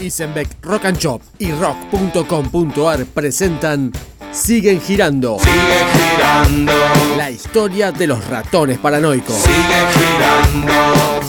Isenbeck Rock and Shop y rock.com.ar presentan Siguen girando. Sigue girando, La historia de los ratones paranoicos. sigue girando.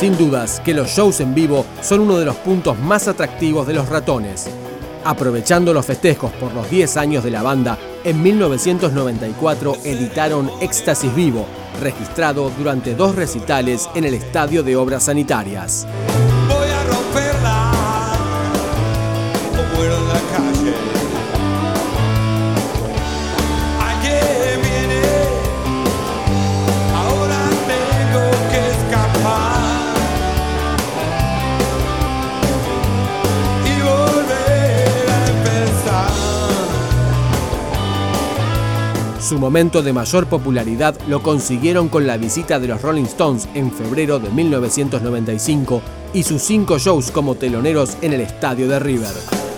Sin dudas que los shows en vivo son uno de los puntos más atractivos de los ratones. Aprovechando los festejos por los 10 años de la banda, en 1994 editaron Éxtasis Vivo, registrado durante dos recitales en el Estadio de Obras Sanitarias. Voy a romperla como en la calle. Su momento de mayor popularidad lo consiguieron con la visita de los Rolling Stones en febrero de 1995 y sus cinco shows como teloneros en el estadio de River.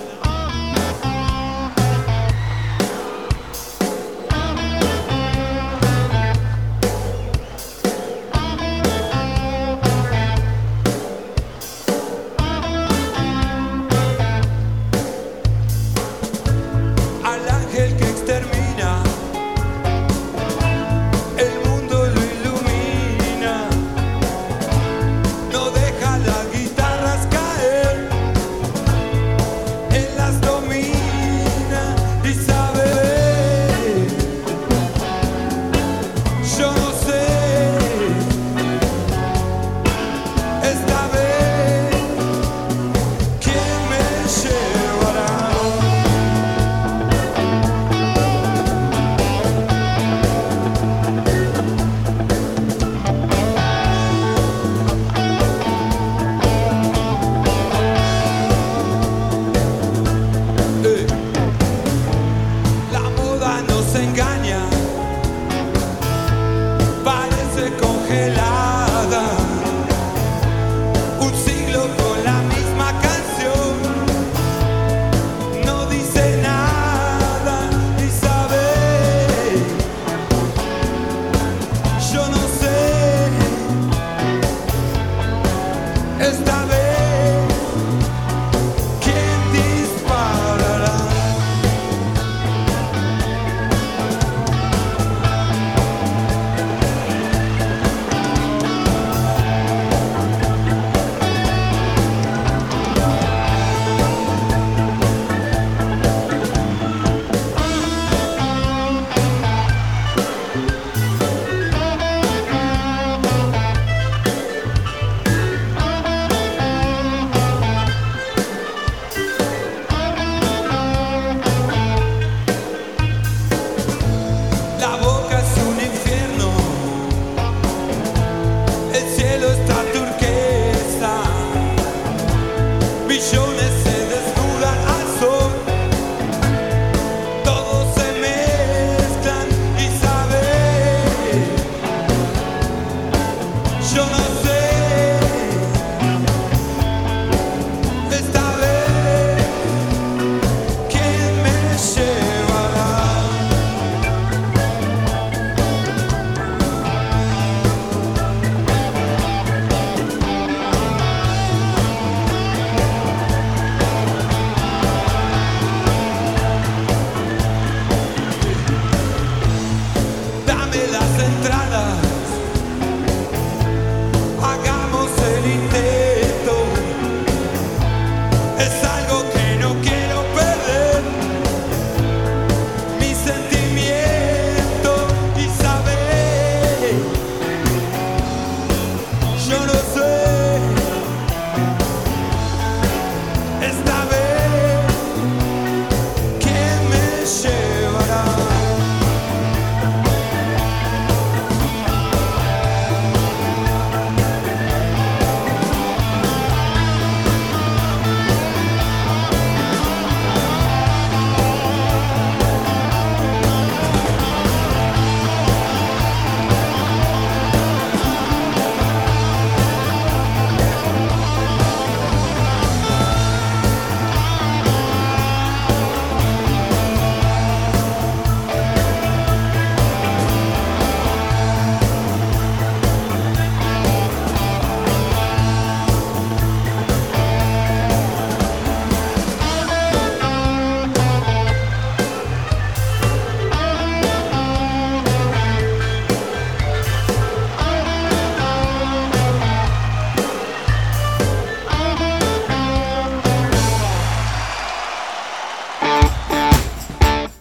el cielo está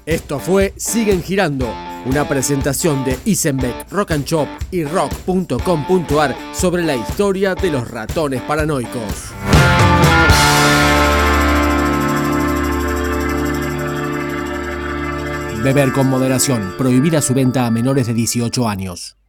Esto fue Siguen Girando, una presentación de Isenbeck, Rock and Chop y rock.com.ar sobre la historia de los ratones paranoicos. Beber con moderación, prohibida su venta a menores de 18 años.